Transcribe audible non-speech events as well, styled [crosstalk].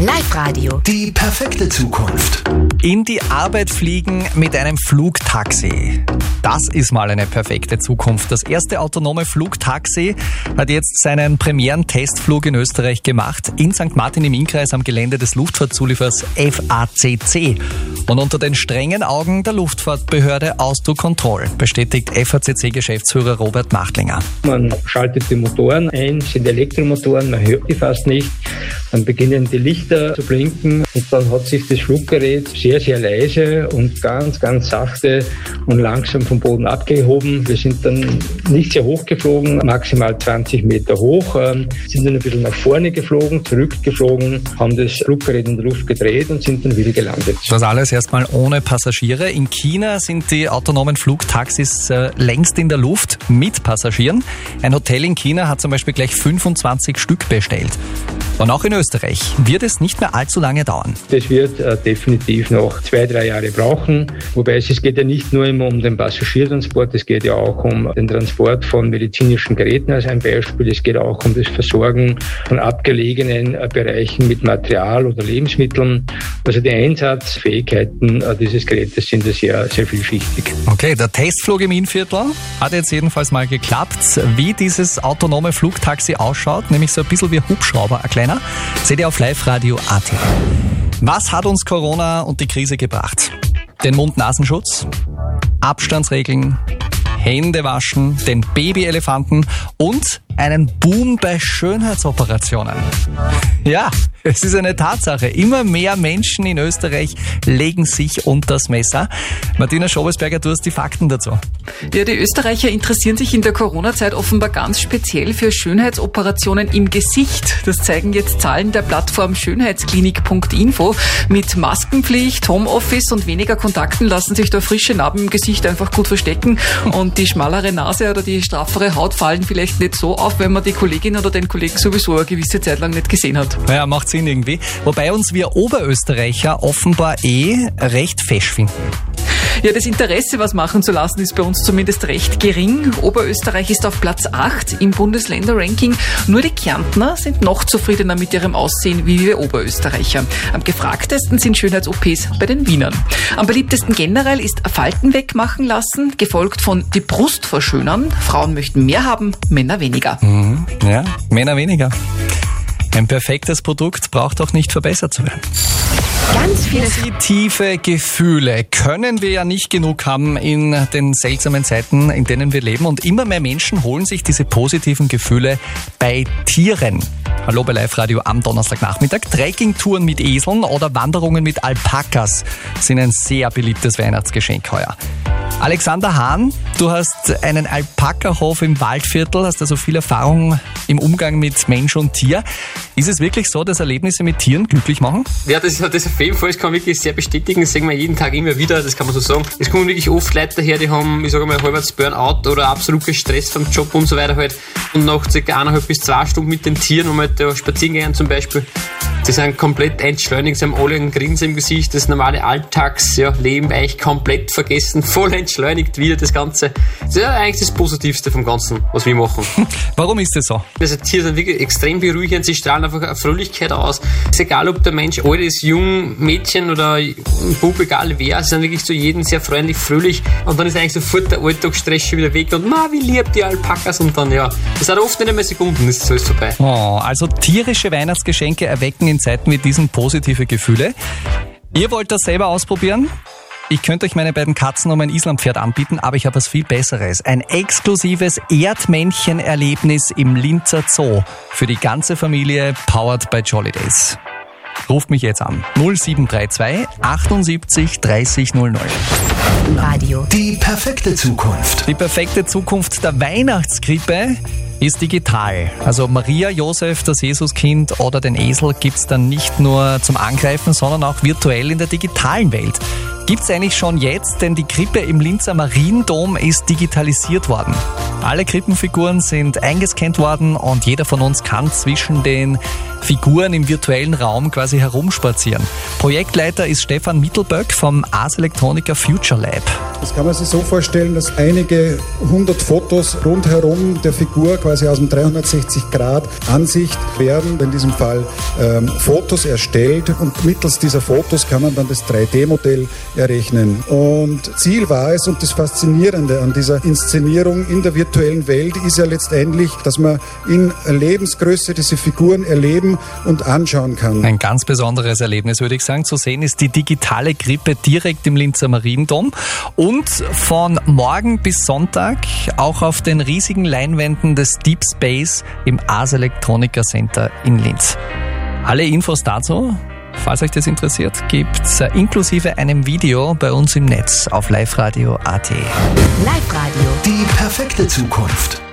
Live-Radio. Die perfekte Zukunft. In die Arbeit fliegen mit einem Flugtaxi. Das ist mal eine perfekte Zukunft. Das erste autonome Flugtaxi hat jetzt seinen Premieren-Testflug in Österreich gemacht. In St. Martin im Innkreis am Gelände des Luftfahrtzulieferers FACC. Und unter den strengen Augen der Luftfahrtbehörde Austo Control, bestätigt FACC-Geschäftsführer Robert Machtlinger. Man schaltet die Motoren ein, sind Elektromotoren, man hört die fast nicht. Dann beginnen die Lichter zu blinken und dann hat sich das Fluggerät sehr, sehr leise und ganz, ganz sachte und langsam vom Boden abgehoben. Wir sind dann nicht sehr hoch geflogen, maximal 20 Meter hoch, ähm, sind dann ein bisschen nach vorne geflogen, zurückgeflogen, haben das Fluggerät in der Luft gedreht und sind dann wieder gelandet. Das alles erstmal ohne Passagiere. In China sind die autonomen Flugtaxis äh, längst in der Luft mit Passagieren. Ein Hotel in China hat zum Beispiel gleich 25 Stück bestellt. Und auch in Österreich wird es nicht mehr allzu lange dauern. Das wird äh, definitiv noch zwei, drei Jahre brauchen. Wobei es, es geht ja nicht nur immer um den Passagiertransport, es geht ja auch um den Transport von medizinischen Geräten als ein Beispiel. Es geht auch um das Versorgen von abgelegenen äh, Bereichen mit Material oder Lebensmitteln. Also die Einsatzfähigkeiten äh, dieses Gerätes sind ja sehr, sehr vielschichtig. Okay, der Testflug im Innviertel hat jetzt jedenfalls mal geklappt. Wie dieses autonome Flugtaxi ausschaut, nämlich so ein bisschen wie Hubschrauber, ein kleiner, seht ihr auf Live-Radio.at. Was hat uns Corona und die Krise gebracht? Den Mund-Nasenschutz, Abstandsregeln, Hände waschen, den Babyelefanten und einen Boom bei Schönheitsoperationen. Ja, es ist eine Tatsache. Immer mehr Menschen in Österreich legen sich unter das Messer. Martina Schobesberger, du hast die Fakten dazu. Ja, die Österreicher interessieren sich in der Corona-Zeit offenbar ganz speziell für Schönheitsoperationen im Gesicht. Das zeigen jetzt Zahlen der Plattform Schönheitsklinik.info. Mit Maskenpflicht, Homeoffice und weniger Kontakten lassen sich da frische Narben im Gesicht einfach gut verstecken und die schmalere Nase oder die straffere Haut fallen vielleicht nicht so auf, wenn man die Kollegin oder den Kollegen sowieso eine gewisse Zeit lang nicht gesehen hat. Ja, macht Sinn irgendwie. Wobei uns wir Oberösterreicher offenbar eh recht fesch finden. Ja, das Interesse, was machen zu lassen, ist bei uns zumindest recht gering. Oberösterreich ist auf Platz 8 im Bundesländer-Ranking. Nur die Kärntner sind noch zufriedener mit ihrem Aussehen wie wir Oberösterreicher. Am gefragtesten sind Schönheits-OPs bei den Wienern. Am beliebtesten generell ist Falten wegmachen lassen, gefolgt von die Brust verschönern. Frauen möchten mehr haben, Männer weniger. Mhm, ja, Männer weniger. Ein perfektes Produkt braucht auch nicht verbessert zu werden. Ganz viele Positive Gefühle können wir ja nicht genug haben in den seltsamen Zeiten, in denen wir leben. Und immer mehr Menschen holen sich diese positiven Gefühle bei Tieren. Hallo bei Live Radio am Donnerstagnachmittag. Trekkingtouren mit Eseln oder Wanderungen mit Alpakas sind ein sehr beliebtes Weihnachtsgeschenk heuer. Alexander Hahn, du hast einen Alpakahof im Waldviertel, hast also viel Erfahrung im Umgang mit Mensch und Tier. Ist es wirklich so, dass Erlebnisse mit Tieren glücklich machen? Ja, das, das auf jeden Fall, das kann man wirklich sehr bestätigen. Das sehen wir jeden Tag immer wieder, das kann man so sagen. Es kommen wirklich oft Leute daher, die haben, ich sage mal, halbwegs Burnout oder absoluten Stress vom Job und so weiter halt. Und nach circa eineinhalb bis zwei Stunden mit den Tieren, um halt da spazieren gehen zum Beispiel, Sie sind komplett entschleunigt, sie haben alle einen Grinsen im Gesicht, das normale Alltagsleben ja, eigentlich komplett vergessen, [laughs] voll entschleunigt wieder das Ganze. Das ist ja eigentlich das Positivste vom Ganzen, was [laughs] wir machen. Warum ist das so? Also Tiere sind wirklich extrem beruhigend, sie strahlen einfach eine Fröhlichkeit aus. Es ist egal, ob der Mensch alt ist, jung, Mädchen oder ein Bub, egal wer, sie sind wirklich zu jedem sehr freundlich, fröhlich und dann ist eigentlich sofort der Alltagsstress schon wieder weg und ma, wie lieb die Alpakas und dann ja, das hat oft nicht einmal Sekunden, ist alles vorbei. Oh, also tierische Weihnachtsgeschenke erwecken in Zeiten wie diesen positive Gefühle. Ihr wollt das selber ausprobieren? Ich könnte euch meine beiden Katzen um ein Islampferd anbieten, aber ich habe was viel Besseres. Ein exklusives Erdmännchen-Erlebnis im Linzer Zoo für die ganze Familie, powered by Jolly Days. Ruft mich jetzt an. 0732 78 30 00. Radio. Die perfekte Zukunft. Die perfekte Zukunft der Weihnachtskrippe ist digital. Also Maria, Josef, das Jesuskind oder den Esel gibt's dann nicht nur zum Angreifen, sondern auch virtuell in der digitalen Welt. Gibt es eigentlich schon jetzt, denn die Krippe im Linzer Mariendom ist digitalisiert worden. Alle Krippenfiguren sind eingescannt worden und jeder von uns kann zwischen den Figuren im virtuellen Raum quasi herumspazieren. Projektleiter ist Stefan Mittelböck vom Ars Electronica Future Lab. Das kann man sich so vorstellen, dass einige hundert Fotos rundherum der Figur quasi aus dem 360 Grad Ansicht werden, in diesem Fall ähm, Fotos erstellt und mittels dieser Fotos kann man dann das 3D-Modell errechnen. Und Ziel war es und das Faszinierende an dieser Inszenierung in der virtuellen Welt ist ja letztendlich, dass man in Lebensgröße diese Figuren erleben und anschauen kann. Ein ganz besonderes Erlebnis, würde ich sagen. Zu sehen ist die digitale Grippe direkt im Linzer Mariendom und von morgen bis Sonntag auch auf den riesigen Leinwänden des Deep Space im Ars Electronica Center in Linz. Alle Infos dazu, falls euch das interessiert, gibt's inklusive einem Video bei uns im Netz auf liveradio.at. Live Radio. Die perfekte Zukunft.